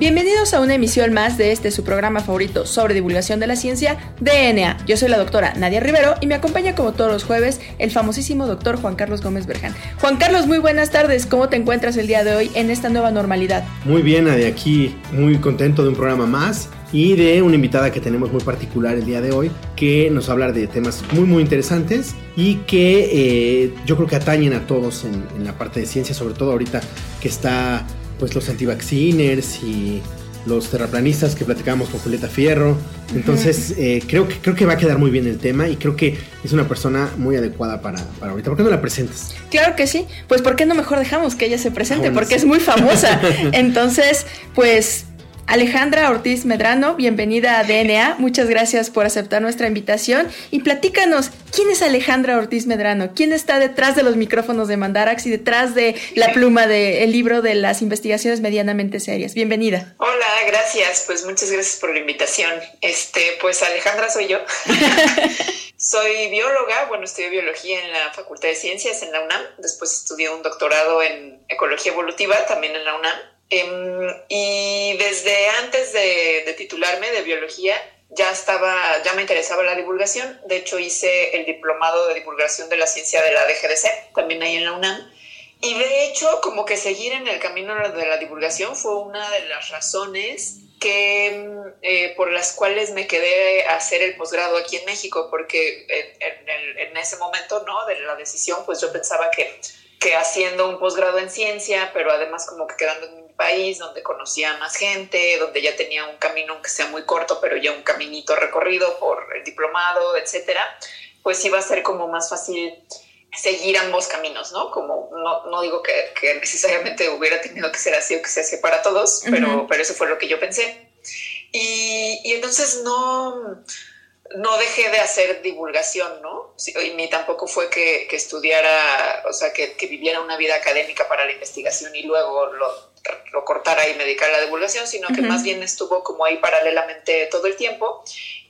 Bienvenidos a una emisión más de este su programa favorito sobre divulgación de la ciencia, DNA. Yo soy la doctora Nadia Rivero y me acompaña como todos los jueves el famosísimo doctor Juan Carlos Gómez Berján. Juan Carlos, muy buenas tardes. ¿Cómo te encuentras el día de hoy en esta nueva normalidad? Muy bien, Nadia, aquí muy contento de un programa más y de una invitada que tenemos muy particular el día de hoy, que nos va a hablar de temas muy muy interesantes y que eh, yo creo que atañen a todos en, en la parte de ciencia, sobre todo ahorita que está pues los antivacciners y los terraplanistas que platicábamos con Julieta Fierro. Entonces, eh, creo, que, creo que va a quedar muy bien el tema y creo que es una persona muy adecuada para, para ahorita. ¿Por qué no la presentas? Claro que sí. Pues, ¿por qué no mejor dejamos que ella se presente? Ah, Porque es muy famosa. Entonces, pues Alejandra Ortiz Medrano, bienvenida a DNA. Muchas gracias por aceptar nuestra invitación. Y platícanos, ¿quién es Alejandra Ortiz Medrano? ¿Quién está detrás de los micrófonos de Mandarax y detrás de la pluma del libro de las investigaciones medianamente serias? Bienvenida. Hola, gracias. Pues muchas gracias por la invitación. Este, pues Alejandra soy yo. soy bióloga, bueno, estudié biología en la Facultad de Ciencias en la UNAM. Después estudié un doctorado en ecología evolutiva también en la UNAM Em, y desde antes de, titularme de biología, ya estaba, ya me interesaba la divulgación. De hecho, hice el diplomado de divulgación de la ciencia de la DGDC, también ahí en la UNAM. Y de hecho, como que seguir en el camino de la divulgación fue una de las razones que, eh, por las cuales me quedé a hacer el posgrado aquí en México, porque en, en, ese momento, ¿no? De la decisión, pues yo pensaba que, que haciendo un posgrado en ciencia, pero además como que quedando en país, donde conocía más gente, donde ya tenía un camino, aunque sea muy corto, pero ya un caminito recorrido por el diplomado, etcétera, pues iba a ser como más fácil seguir ambos caminos, ¿no? Como no, no digo que, que, necesariamente hubiera tenido que ser así o que se hace para todos, pero, pero eso fue lo que yo pensé. Y, y entonces no, no dejé de hacer divulgación, ¿no? ni tampoco fue que, que estudiara, o sea, que, que, viviera una vida académica para la investigación y luego lo lo cortara y me dedicara a la divulgación, sino que más bien estuvo como ahí paralelamente todo el tiempo.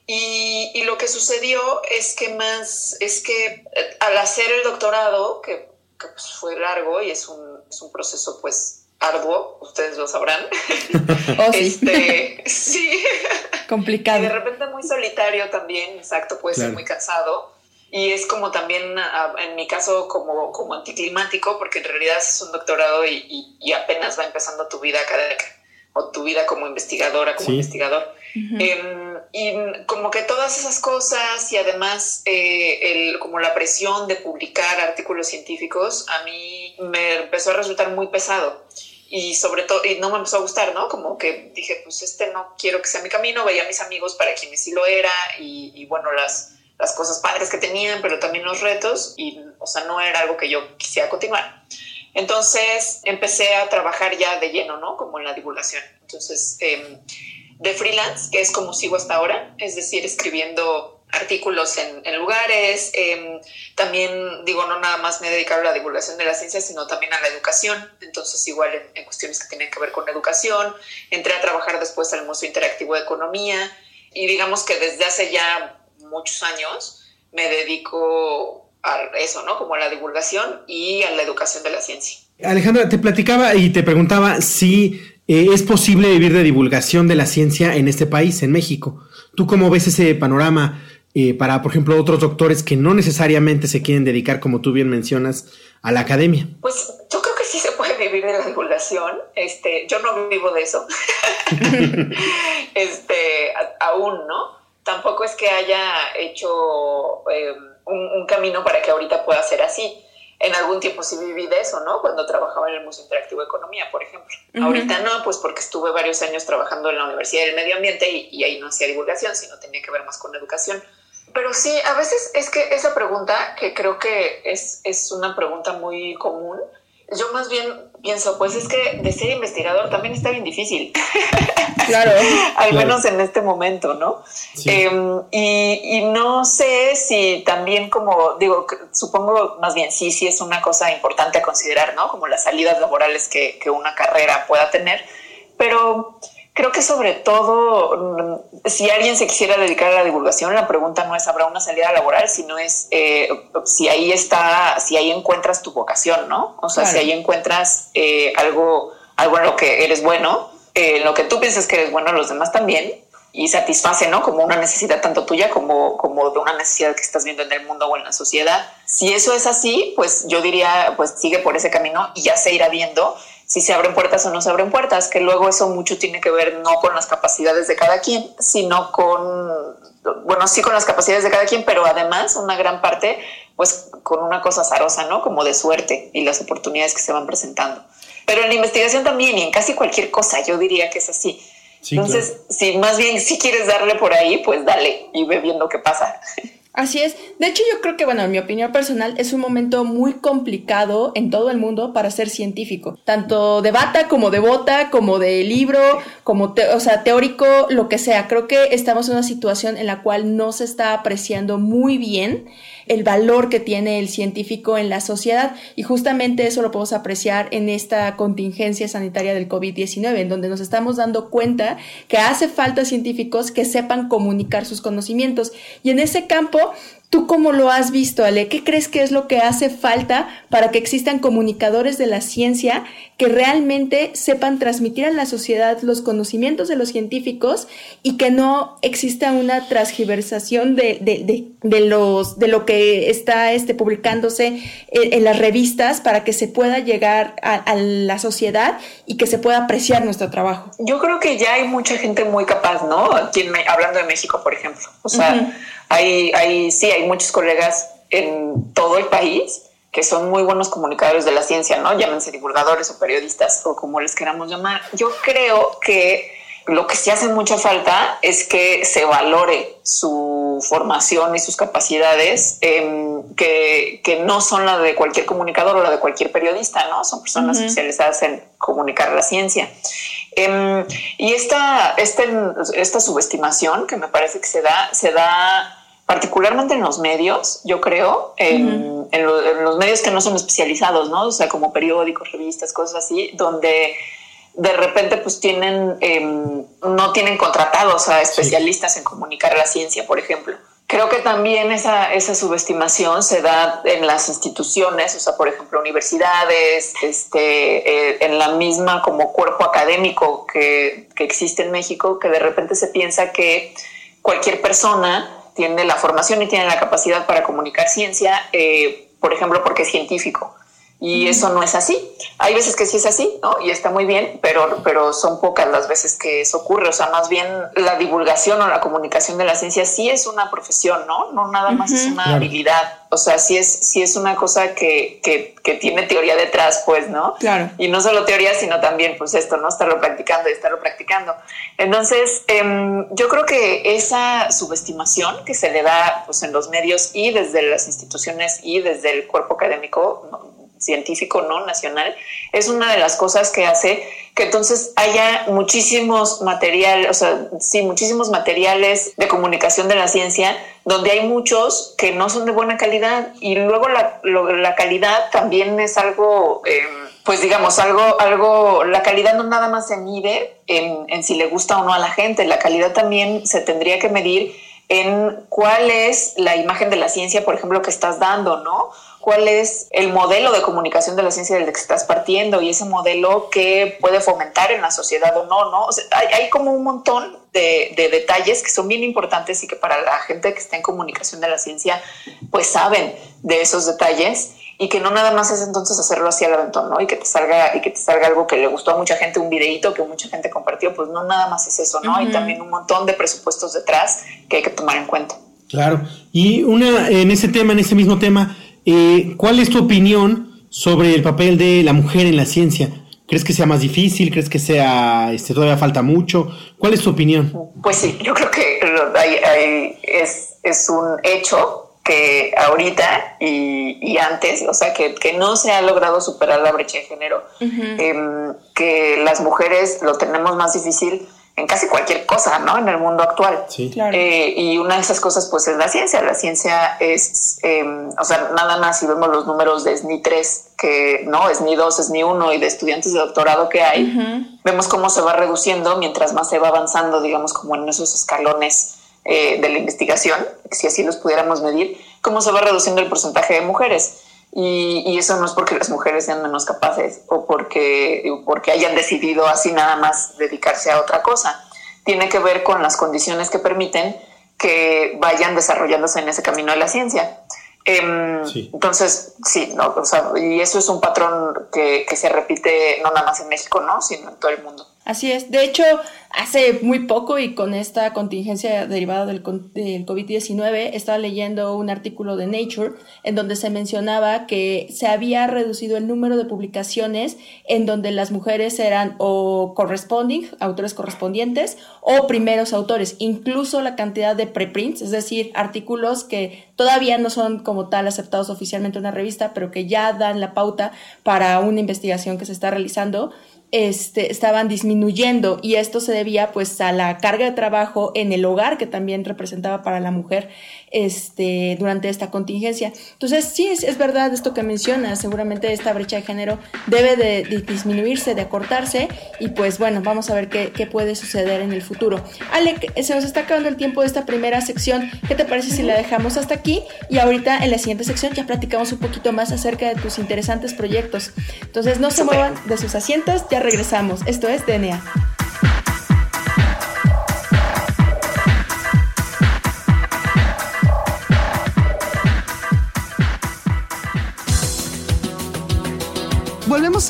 Y, y, lo que sucedió es que más, es que eh, al hacer el doctorado, que, pues fue largo y es un, es un, proceso pues arduo, ustedes lo sabrán. Oh, sí. Este, sí. Complicado. Y de repente muy solitario también, exacto, puede ser muy cansado y es como también, ah, en mi caso, como, como anticlimático, porque en realidad es un doctorado y, y, apenas va empezando tu vida académica o tu vida como investigadora, como investigador. Em, y como que todas esas cosas y además eh, el, como la presión de publicar artículos científicos, a mí me empezó a resultar muy pesado y sobre todo, y no me empezó a gustar, ¿no? Como que dije, pues este no quiero que sea mi camino, veía a mis amigos para quienes sí lo era y, y bueno, las las cosas padres que tenían, pero también los retos y, o sea, no era algo que yo quisiera continuar. Entonces empecé a trabajar ya de lleno, ¿no? Como en la divulgación. Entonces, em, de freelance, que es como sigo hasta ahora, es decir, escribiendo artículos en, lugares. Em, también, digo, no nada más me he dedicado a la divulgación de la ciencia, sino también a la educación. Entonces, igual en, cuestiones que tienen que ver con educación. Entré a trabajar después al Museo Interactivo de Economía y digamos que desde hace ya muchos años me dedico a eso, ¿no? Como a la divulgación y a la educación de la ciencia. Alejandra, te platicaba y te preguntaba si eh, es posible vivir de divulgación de la ciencia en este país, en México. ¿Tú cómo ves ese panorama eh, para, por ejemplo, otros doctores que no necesariamente se quieren dedicar, como tú bien mencionas, a la academia? Pues yo creo que sí se puede vivir de la divulgación. Este, yo no vivo de eso. este, aún, ¿no? tampoco es que haya hecho eh, un, camino para que ahorita pueda ser así. En algún tiempo sí viví de eso, ¿no? Cuando trabajaba en el Museo Interactivo de Economía, por ejemplo. Ahorita no, pues porque estuve varios años trabajando en la Universidad del Medio Ambiente y, ahí no hacía divulgación, sino tenía que ver más con educación. Pero sí, a veces es que esa pregunta, que creo que es, es una pregunta muy común, Yo más bien pienso, pues es que de ser investigador también está bien difícil. Claro. Al menos en este momento, ¿no? Em, y, no sé si también como, digo, supongo más bien sí, sí es una cosa importante a considerar, ¿no? Como las salidas laborales que, que una carrera pueda tener, pero creo que sobre todo, mm, si alguien se quisiera dedicar a la divulgación, la pregunta no es habrá una salida laboral, sino es eh, si ahí está, si ahí encuentras tu vocación, ¿no? O sea, si ahí encuentras eh, algo, algo en lo que eres bueno, eh, en lo que tú piensas que eres bueno, los demás también, y satisface, ¿no? Como una necesidad tanto tuya como, como de una necesidad que estás viendo en el mundo o en la sociedad. Si eso es así, pues yo diría, pues sigue por ese camino y ya se irá viendo si se abren puertas o no se abren puertas, que luego eso mucho tiene que ver no con las capacidades de cada quien, sino con, bueno, sí con las capacidades de cada quien, pero además una gran parte, pues con una cosa azarosa, ¿no? Como de suerte y las oportunidades que se van presentando. Pero en la investigación también y en casi cualquier cosa, yo diría que es así. Entonces, si más bien si quieres darle por ahí, pues dale y ve viendo qué pasa. Así es. De hecho, yo creo que, bueno, en mi opinión personal, es un momento muy complicado en todo el mundo para ser científico. Tanto de bata como de bota, como de libro, como, o sea, teórico, lo que sea. Creo que estamos en una situación en la cual no se está apreciando muy bien el valor que tiene el científico en la sociedad y justamente eso lo podemos apreciar en esta contingencia sanitaria del COVID-19, en donde nos estamos dando cuenta que hace falta científicos que sepan comunicar sus conocimientos y en ese campo ¿Tú cómo lo has visto, Ale? ¿Qué crees que es lo que hace falta para que existan comunicadores de la ciencia que realmente sepan transmitir a la sociedad los conocimientos de los científicos y que no exista una transgiversación de, los, de lo que está este, publicándose en, las revistas para que se pueda llegar a, la sociedad y que se pueda apreciar nuestro trabajo? Yo creo que ya hay mucha gente muy capaz, ¿no? hablando de México, por ejemplo. O sea, hay, hay, sí, hay muchos colegas en todo el país que son muy buenos comunicadores de la ciencia, ¿no? Llámense divulgadores o periodistas o como les queramos llamar. Yo creo que lo que sí hace mucha falta es que se valore su formación y sus capacidades, em, que, que, no son la de cualquier comunicador o la de cualquier periodista, ¿no? Son personas especializadas en comunicar la ciencia. Em, y esta, esta, esta subestimación que me parece que se da, se da particularmente en los medios, yo creo, en, los medios que no son especializados, ¿no? O sea, como periódicos, revistas, cosas así, donde de repente pues tienen, em, no tienen contratados a especialistas en comunicar la ciencia, por ejemplo. Creo que también esa, esa subestimación se da en las instituciones, o sea, por ejemplo, universidades, este, eh, en la misma como cuerpo académico que, que existe en México, que de repente se piensa que cualquier persona tiene la formación y tiene la capacidad para comunicar ciencia, eh, por ejemplo, porque es científico. Y eso no es así. Hay veces que sí es así, ¿no? Y está muy bien, pero, pero son pocas las veces que eso ocurre. O sea, más bien la divulgación o la comunicación de la ciencia sí es una profesión, ¿no? No nada más es una habilidad. O sea, sí es, sí es una cosa que, que, que, tiene teoría detrás, pues, ¿no? Claro. Y no solo teoría, sino también, pues, esto, ¿no? Estarlo practicando y estarlo practicando. Entonces, em, yo creo que esa subestimación que se le da, pues, en los medios y desde las instituciones y desde el cuerpo académico, científico no nacional, es una de las cosas que hace que entonces haya muchísimos materiales, o sea, sí, muchísimos materiales de comunicación de la ciencia, donde hay muchos que no son de buena calidad y luego la, la calidad también es algo, em, pues digamos, algo, algo, la calidad no nada más se mide en, en si le gusta o no a la gente, la calidad también se tendría que medir en cuál es la imagen de la ciencia, por ejemplo, que estás dando, ¿no? Cuál es el modelo de comunicación de la ciencia del que estás partiendo y ese modelo que puede fomentar en la sociedad o no, ¿no? hay, como un montón de, detalles que son bien importantes y que para la gente que está en comunicación de la ciencia, pues saben de esos detalles y que no nada más es entonces hacerlo así al aventón, ¿no? Y que te salga y que te salga algo que le gustó a mucha gente, un videíto que mucha gente compartió, pues no nada más es eso, ¿no? Hay también un montón de presupuestos detrás que hay que tomar en cuenta. Claro. Y una en ese tema, en ese mismo tema, eh, ¿Cuál es tu opinión sobre el papel de la mujer en la ciencia? ¿Crees que sea más difícil? ¿Crees que sea este, todavía falta mucho? ¿Cuál es tu opinión? Pues sí, yo creo que es, es un hecho que ahorita y, antes, o sea, que, no se ha logrado superar la brecha de género, em, que las mujeres lo tenemos más difícil en casi cualquier cosa, ¿no? En el mundo actual. Sí. Claro. Eh, y una de esas cosas, pues, es la ciencia. La ciencia es, em, o sea, nada más si vemos los números de SNI 3, que no, SNI 2, SNI 1 y de estudiantes de doctorado que hay, vemos cómo se va reduciendo mientras más se va avanzando, digamos, como en esos escalones eh, de la investigación, si así los pudiéramos medir, cómo se va reduciendo el porcentaje de mujeres. Y, eso no es porque las mujeres sean menos capaces o porque, porque hayan decidido así nada más dedicarse a otra cosa. Tiene que ver con las condiciones que permiten que vayan desarrollándose en ese camino de la ciencia. Em, entonces, sí, no, o sea, y eso es un patrón que, que se repite no nada más en México, ¿no? sino en todo el mundo. Así es. De hecho, hace muy poco y con esta contingencia derivada del, del COVID-19, estaba leyendo un artículo de Nature en donde se mencionaba que se había reducido el número de publicaciones en donde las mujeres eran o corresponding, autores correspondientes, o primeros autores. Incluso la cantidad de preprints, es decir, artículos que todavía no son como tal aceptados oficialmente en una revista, pero que ya dan la pauta para una investigación que se está realizando este, estaban disminuyendo y esto se debía pues a la carga de trabajo en el hogar que también representaba para la mujer este, durante esta contingencia. Entonces, sí, es, verdad esto que mencionas, seguramente esta brecha de género debe de, disminuirse, de acortarse y pues bueno, vamos a ver qué, qué, puede suceder en el futuro. Ale, se nos está acabando el tiempo de esta primera sección, ¿qué te parece si la dejamos hasta aquí? Y ahorita en la siguiente sección ya platicamos un poquito más acerca de tus interesantes proyectos. Entonces, no se muevan de sus asientos, ya regresamos. Esto es DNA.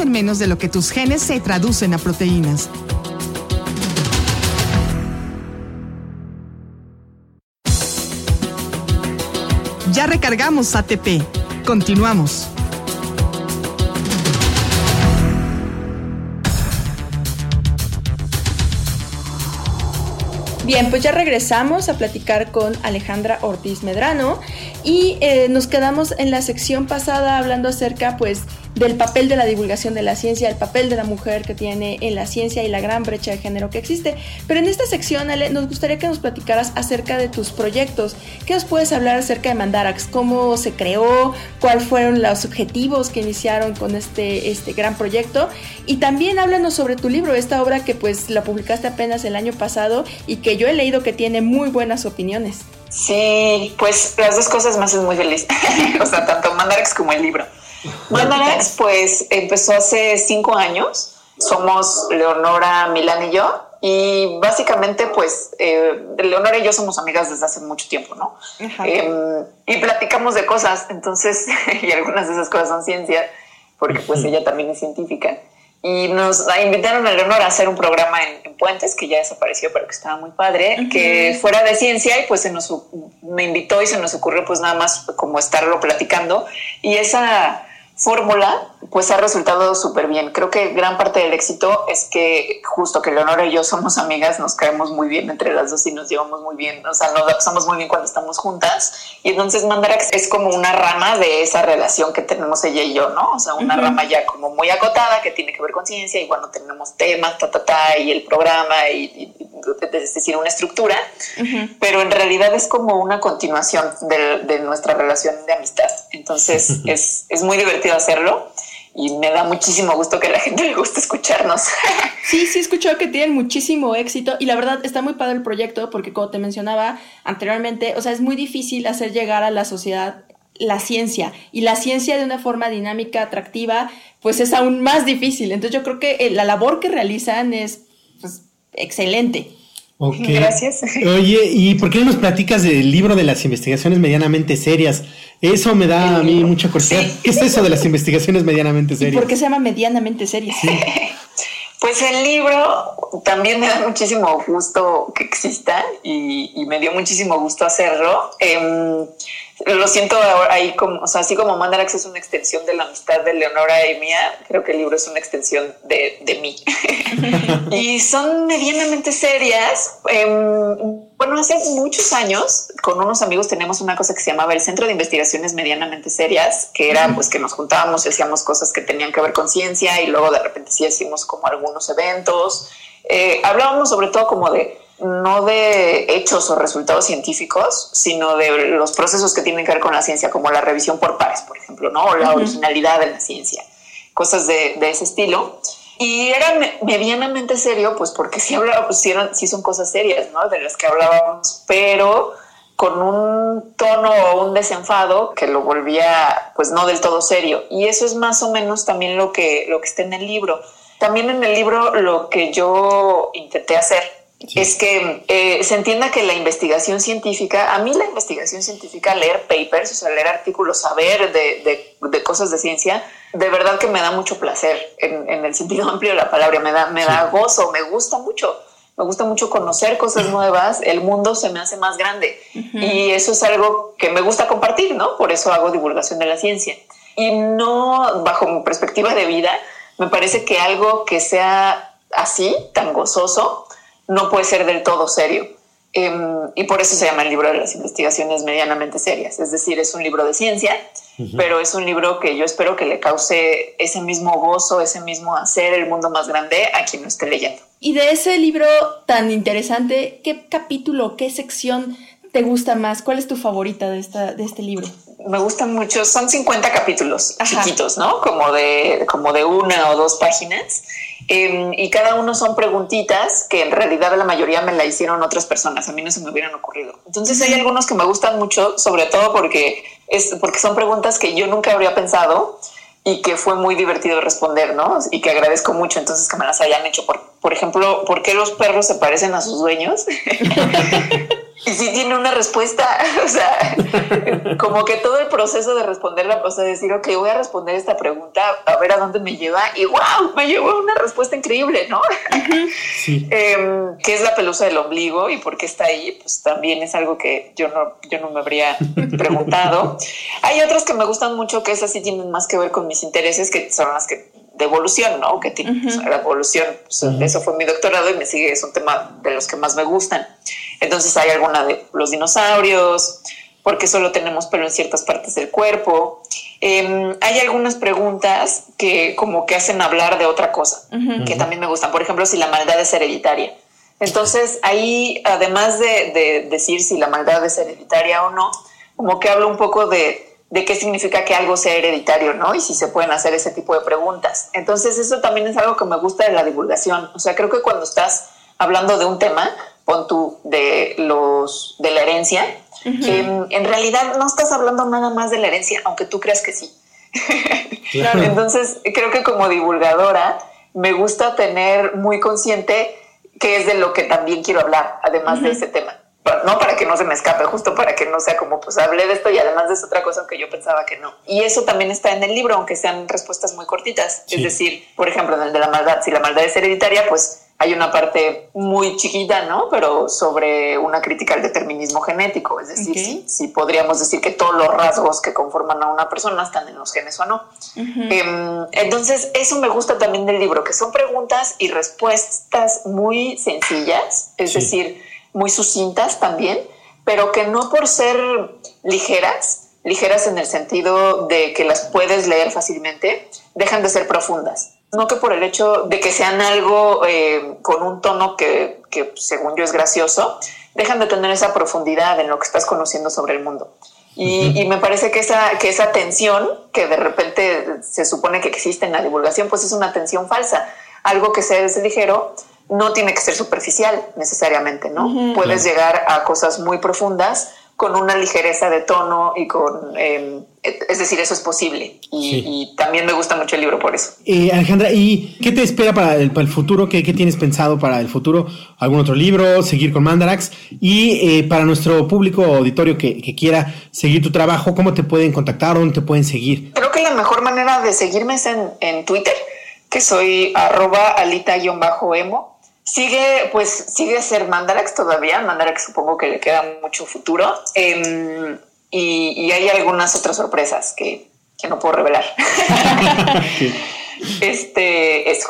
En menos de lo que tus genes se traducen a proteínas. Ya recargamos ATP. Continuamos. Bien, pues ya regresamos a platicar con Alejandra Ortiz Medrano y eh, nos quedamos en la sección pasada hablando acerca pues del papel de la divulgación de la ciencia, el papel de la mujer que tiene en la ciencia y la gran brecha de género que existe. Pero en esta sección, Ale, nos gustaría que nos platicaras acerca de tus proyectos. ¿Qué nos puedes hablar acerca de Mandarax? ¿Cómo se creó? ¿Cuáles fueron los objetivos que iniciaron con este, este gran proyecto? Y también háblanos sobre tu libro, esta obra que pues la publicaste apenas el año pasado y que yo he leído que tiene muy buenas opiniones. Sí, pues las dos cosas me hacen muy feliz. o sea, tanto Mandarax como el libro. Mandarax, pues empezó hace cinco años. Somos Leonora, Milán y yo. Y básicamente, pues, eh, Leonora y yo somos amigas desde hace mucho tiempo, ¿no? Em, y platicamos de cosas, entonces, y algunas de esas cosas son ciencia, porque pues ella también es científica. Y nos invitaron a Leonora a hacer un programa en, Puentes, que ya desapareció, pero que estaba muy padre, que fuera de ciencia, y pues se nos, me invitó y se nos ocurrió pues nada más como estarlo platicando. Y esa fórmula pues ha resultado súper bien. Creo que gran parte del éxito es que justo que Leonora y yo somos amigas, nos caemos muy bien entre las dos y nos llevamos muy bien, o sea, nos pasamos muy bien cuando estamos juntas. Y entonces Mandarax es como una rama de esa relación que tenemos ella y yo, ¿no? O sea, una rama ya como muy acotada que tiene que ver con ciencia y bueno, tenemos temas, ta, ta, ta, y el programa y, es decir, una estructura, pero en realidad es como una continuación de, de nuestra relación de amistad. Entonces es, es muy divertido hacerlo y me da muchísimo gusto que a la gente le guste escucharnos. Sí, sí, he escuchado que tienen muchísimo éxito y la verdad está muy padre el proyecto porque como te mencionaba anteriormente, o sea, es muy difícil hacer llegar a la sociedad la ciencia y la ciencia de una forma dinámica, atractiva, pues es aún más difícil. Entonces yo creo que eh, la labor que realizan es pues, excelente. Gracias. Oye, ¿y por qué no nos platicas del libro de las investigaciones medianamente serias? Eso me da a mí mucha curiosidad. ¿Qué es eso de las investigaciones medianamente serias? ¿Por qué se llama medianamente serias? Pues el libro también me da muchísimo gusto que exista y, me dio muchísimo gusto hacerlo. Em, lo siento ahí como, o sea, así como Mandarax es una extensión de la amistad de Leonora y mía, creo que el libro es una extensión de, de mí. y son medianamente serias, em, Bueno, hace muchos años con unos amigos tenemos una cosa que se llamaba el Centro de Investigaciones Medianamente Serias, que era pues que nos juntábamos y hacíamos cosas que tenían que ver con ciencia y luego de repente sí hacíamos como algunos eventos. Eh, hablábamos sobre todo como de no de hechos o resultados científicos, sino de los procesos que tienen que ver con la ciencia, como la revisión por pares, por ejemplo, ¿no? O la originalidad de la ciencia, cosas de, de ese estilo. Y era medianamente serio, pues porque sí, hablaba, pues, sí, son cosas serias, ¿no? De las que hablábamos, pero con un tono o un desenfado que lo volvía, pues no del todo serio. Y eso es más o menos también lo que, lo que está en el libro. También en el libro lo que yo intenté hacer es que eh, se entienda que la investigación científica, a mí la investigación científica, leer papers, o sea, leer artículos, saber de, de, cosas de ciencia, de verdad que me da mucho placer en, el sentido amplio de la palabra, me da, me da gozo, me gusta mucho. Me gusta mucho conocer cosas nuevas, el mundo se me hace más grande. Y eso es algo que me gusta compartir, ¿no? Por eso hago divulgación de la ciencia. Y no, bajo mi perspectiva de vida, me parece que algo que sea así, tan gozoso, no puede ser del todo serio. Em, y por eso se llama el libro de las investigaciones medianamente serias. Es decir, es un libro de ciencia, pero es un libro que yo espero que le cause ese mismo gozo, ese mismo hacer el mundo más grande a quien lo esté leyendo. Y de ese libro tan interesante, ¿qué capítulo, qué sección te gusta más? ¿Cuál es tu favorita de, esta, de este libro? Me gustan mucho, son 50 capítulos chiquitos, ¿no? Como de, como de una o dos páginas. Em, y cada uno son preguntitas que en realidad la mayoría me la hicieron otras personas, a mí no se me hubieran ocurrido. Entonces hay algunos que me gustan mucho, sobre todo porque, es, porque son preguntas que yo nunca habría pensado y que fue muy divertido responder, ¿no? Y que agradezco mucho entonces que me las hayan hecho. Por, por ejemplo, ¿por qué los perros se parecen a sus dueños? y si tiene una respuesta, o sea, como que todo el proceso de responderla, o sea, decir, ok, voy a responder esta pregunta, a ver a dónde me lleva, y wow, me llevó una respuesta increíble, ¿no? Sí. Em, ¿Qué es la pelusa del ombligo y por qué está ahí? Pues también es algo que yo no, yo no me habría preguntado. Hay otras que me gustan mucho, que esas sí tienen más que ver con mis intereses, que son las que de evolución, ¿no? Que tiene la evolución, pues, eso fue mi doctorado y me sigue, es un tema de los que más me gustan. Entonces hay alguna de los dinosaurios, porque solo tenemos pelo en ciertas partes del cuerpo. Em, hay algunas preguntas que como que hacen hablar de otra cosa, que también me gustan. Por ejemplo, si la maldad es hereditaria. Entonces ahí, además de, decir si la maldad es hereditaria o no, como que hablo un poco de, de qué significa que algo sea hereditario, ¿no? Y si se pueden hacer ese tipo de preguntas. Entonces eso también es algo que me gusta de la divulgación. O sea, creo que cuando estás hablando de un tema, pon tú de los de la herencia, em, en realidad no estás hablando nada más de la herencia, aunque tú creas que sí. Entonces, creo que como divulgadora me gusta tener muy consciente qué es de lo que también quiero hablar, además de ese tema. No para que no se me escape, justo para que no sea como, pues hablé de esto y además de esa otra cosa que yo pensaba que no. Y eso también está en el libro, aunque sean respuestas muy cortitas. Es decir, por ejemplo, en el de la maldad, si la maldad es hereditaria, pues hay una parte muy chiquita, ¿no? Pero sobre una crítica al determinismo genético, es decir, si, podríamos decir que todos los rasgos que conforman a una persona están en los genes o no. Em, entonces, eso me gusta también del libro, que son preguntas y respuestas muy sencillas, es decir, muy sucintas también, pero que no por ser ligeras, ligeras en el sentido de que las puedes leer fácilmente, dejan de ser profundas no que por el hecho de que sean algo eh, con un tono que, que, según yo es gracioso, dejan de tener esa profundidad en lo que estás conociendo sobre el mundo. Y, y, me parece que esa, que esa tensión que de repente se supone que existe en la divulgación, pues es una tensión falsa. Algo que sea ligero no tiene que ser superficial necesariamente, ¿no? Puedes llegar a cosas muy profundas con una ligereza de tono y con, em, es decir, eso es posible. Y, también me gusta mucho el libro por eso. Eh, Alejandra, ¿y qué te espera para el, futuro? ¿Qué, tienes pensado para el futuro? ¿Algún otro libro? ¿Seguir con Mandarax? Y eh, para nuestro público auditorio que, quiera seguir tu trabajo, ¿cómo te pueden contactar? ¿Dónde te pueden seguir? Creo que la mejor manera de seguirme es en, en Twitter, que soy arroba alita-emo Sigue, pues sigue ser Mandarax todavía. Mandarax supongo que le queda mucho futuro. Em, y, hay algunas otras sorpresas que, no puedo revelar. Este, eso.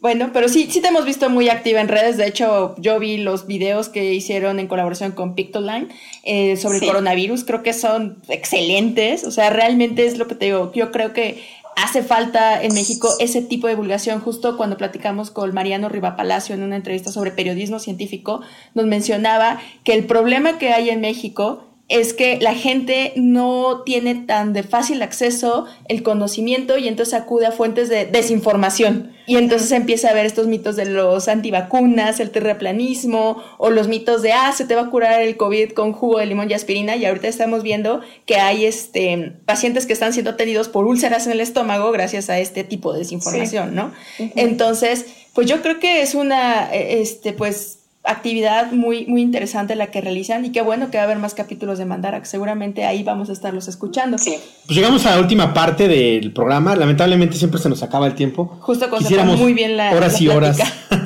Bueno, pero sí, sí te hemos visto muy activa en redes. De hecho, yo vi los videos que hicieron en colaboración con Pictoline eh, sobre el coronavirus. Creo que son excelentes. O sea, realmente es lo que te digo. Yo creo que hace falta en México ese tipo de divulgación. Justo cuando platicamos con Mariano Rivapalacio en una entrevista sobre periodismo científico, nos mencionaba que el problema que hay en México es que la gente no tiene tan de fácil acceso el conocimiento y entonces acude a fuentes de desinformación. Y entonces empieza a ver estos mitos de los antivacunas, el terraplanismo o los mitos de, ah, se te va a curar el COVID con jugo de limón y aspirina. Y ahorita estamos viendo que hay este, pacientes que están siendo atendidos por úlceras en el estómago gracias a este tipo de desinformación, ¿no? Entonces, pues yo creo que es una, e, este, pues, actividad muy, muy interesante la que realizan y qué bueno que va a haber más capítulos de Mandarax. Seguramente ahí vamos a estarlos escuchando. Sí. Pues llegamos a la última parte del programa. Lamentablemente siempre se nos acaba el tiempo. Justo Quisiéramos muy bien la horas y horas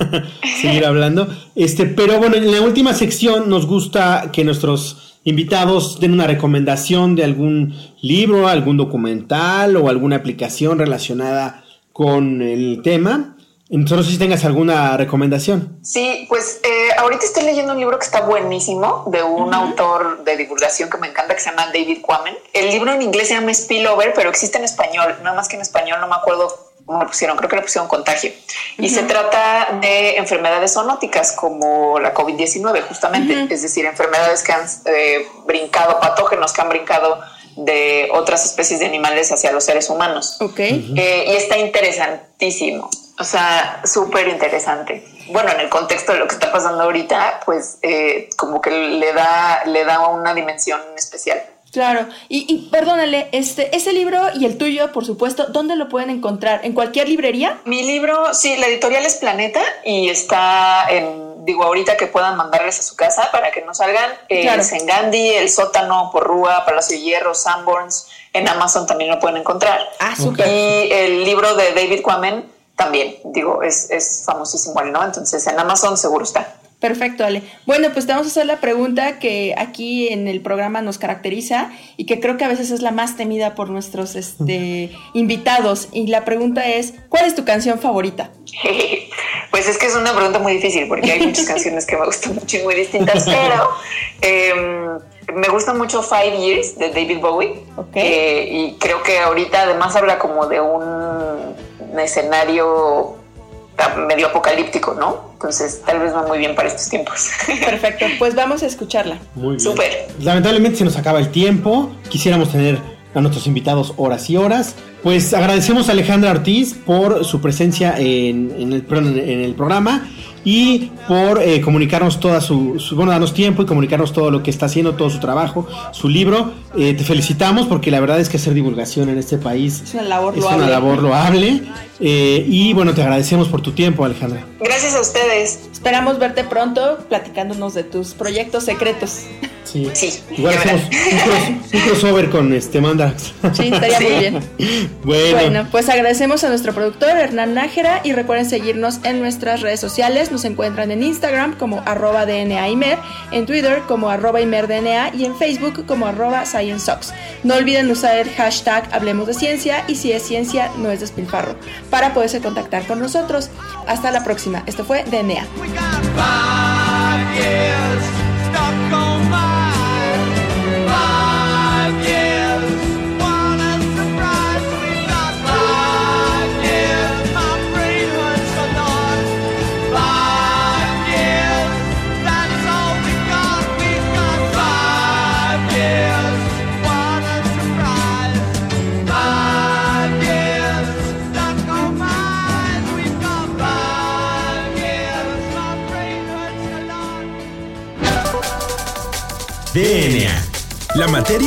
seguir hablando. Este, pero bueno, en la última sección nos gusta que nuestros invitados den una recomendación de algún libro, algún documental o alguna aplicación relacionada con el tema. Entonces, no sé si tengas alguna recomendación. Sí, pues eh, ahorita estoy leyendo un libro que está buenísimo de un autor de divulgación que me encanta que se llama David Quammen. El libro en inglés se llama Spillover, pero existe en español, nada más que en español no me acuerdo cómo lo pusieron, creo que le pusieron contagio. Y se trata de enfermedades zoonóticas como la COVID-19, justamente, es decir, enfermedades que han eh, brincado, patógenos que han brincado de otras especies de animales hacia los seres humanos. Ok. Eh, y está interesantísimo. O sea, súper interesante. Bueno, en el contexto de lo que está pasando ahorita, pues eh, como que le da, le da una dimensión especial. Claro, y, y, perdónale, este, ese libro y el tuyo, por supuesto, ¿dónde lo pueden encontrar? ¿En cualquier librería? Mi libro, sí, la editorial es Planeta y está en, digo, ahorita que puedan mandarles a su casa para que no salgan, eh, en Gandhi, El Sótano, Porrúa, Palacio de Hierro, Sanborns, en Amazon también lo pueden encontrar. Ah, súper. Y el libro de David Quammen también, digo, es, es famosísimo, ¿no? Entonces en Amazon seguro está. Perfecto, Ale. Bueno, pues te vamos a hacer la pregunta que aquí en el programa nos caracteriza y que creo que a veces es la más temida por nuestros este, invitados. Y la pregunta es, ¿cuál es tu canción favorita? Pues es que es una pregunta muy difícil porque hay muchas canciones que me gustan mucho y muy distintas, pero em, me gusta mucho Five Years de David Bowie. Eh, y creo que ahorita además habla como de un escenario medio apocalíptico, ¿no? Entonces tal vez va muy bien para estos tiempos. Perfecto, pues vamos a escucharla. Muy bien. Súper. Lamentablemente se nos acaba el tiempo, quisiéramos tener a nuestros invitados horas y horas. Pues agradecemos a Alejandra Ortiz por su presencia en, el, en el programa y por eh, comunicarnos toda su, bueno, darnos tiempo y comunicarnos todo lo que está haciendo, todo su trabajo, su libro. Eh, te felicitamos porque la verdad es que hacer divulgación en este país es una labor es Una labor loable. Eh, y bueno, te agradecemos por tu tiempo, Alejandra. Gracias a ustedes. Esperamos verte pronto platicándonos de tus proyectos secretos. Sí. sí Igual hacemos un, crossover con este Mandrax. Sí, estaría muy bien. Bueno. pues agradecemos a nuestro productor Hernán Nájera y recuerden seguirnos en nuestras redes sociales. Nos encuentran en Instagram como arroba DNAImer, en Twitter como arroba ImerDNA y en Facebook como arroba ScienceSox. No olviden usar el hashtag Hablemos de Ciencia y si es ciencia no es despilfarro para poderse contactar con nosotros. Hasta la próxima. Esto fue DNA. DNA.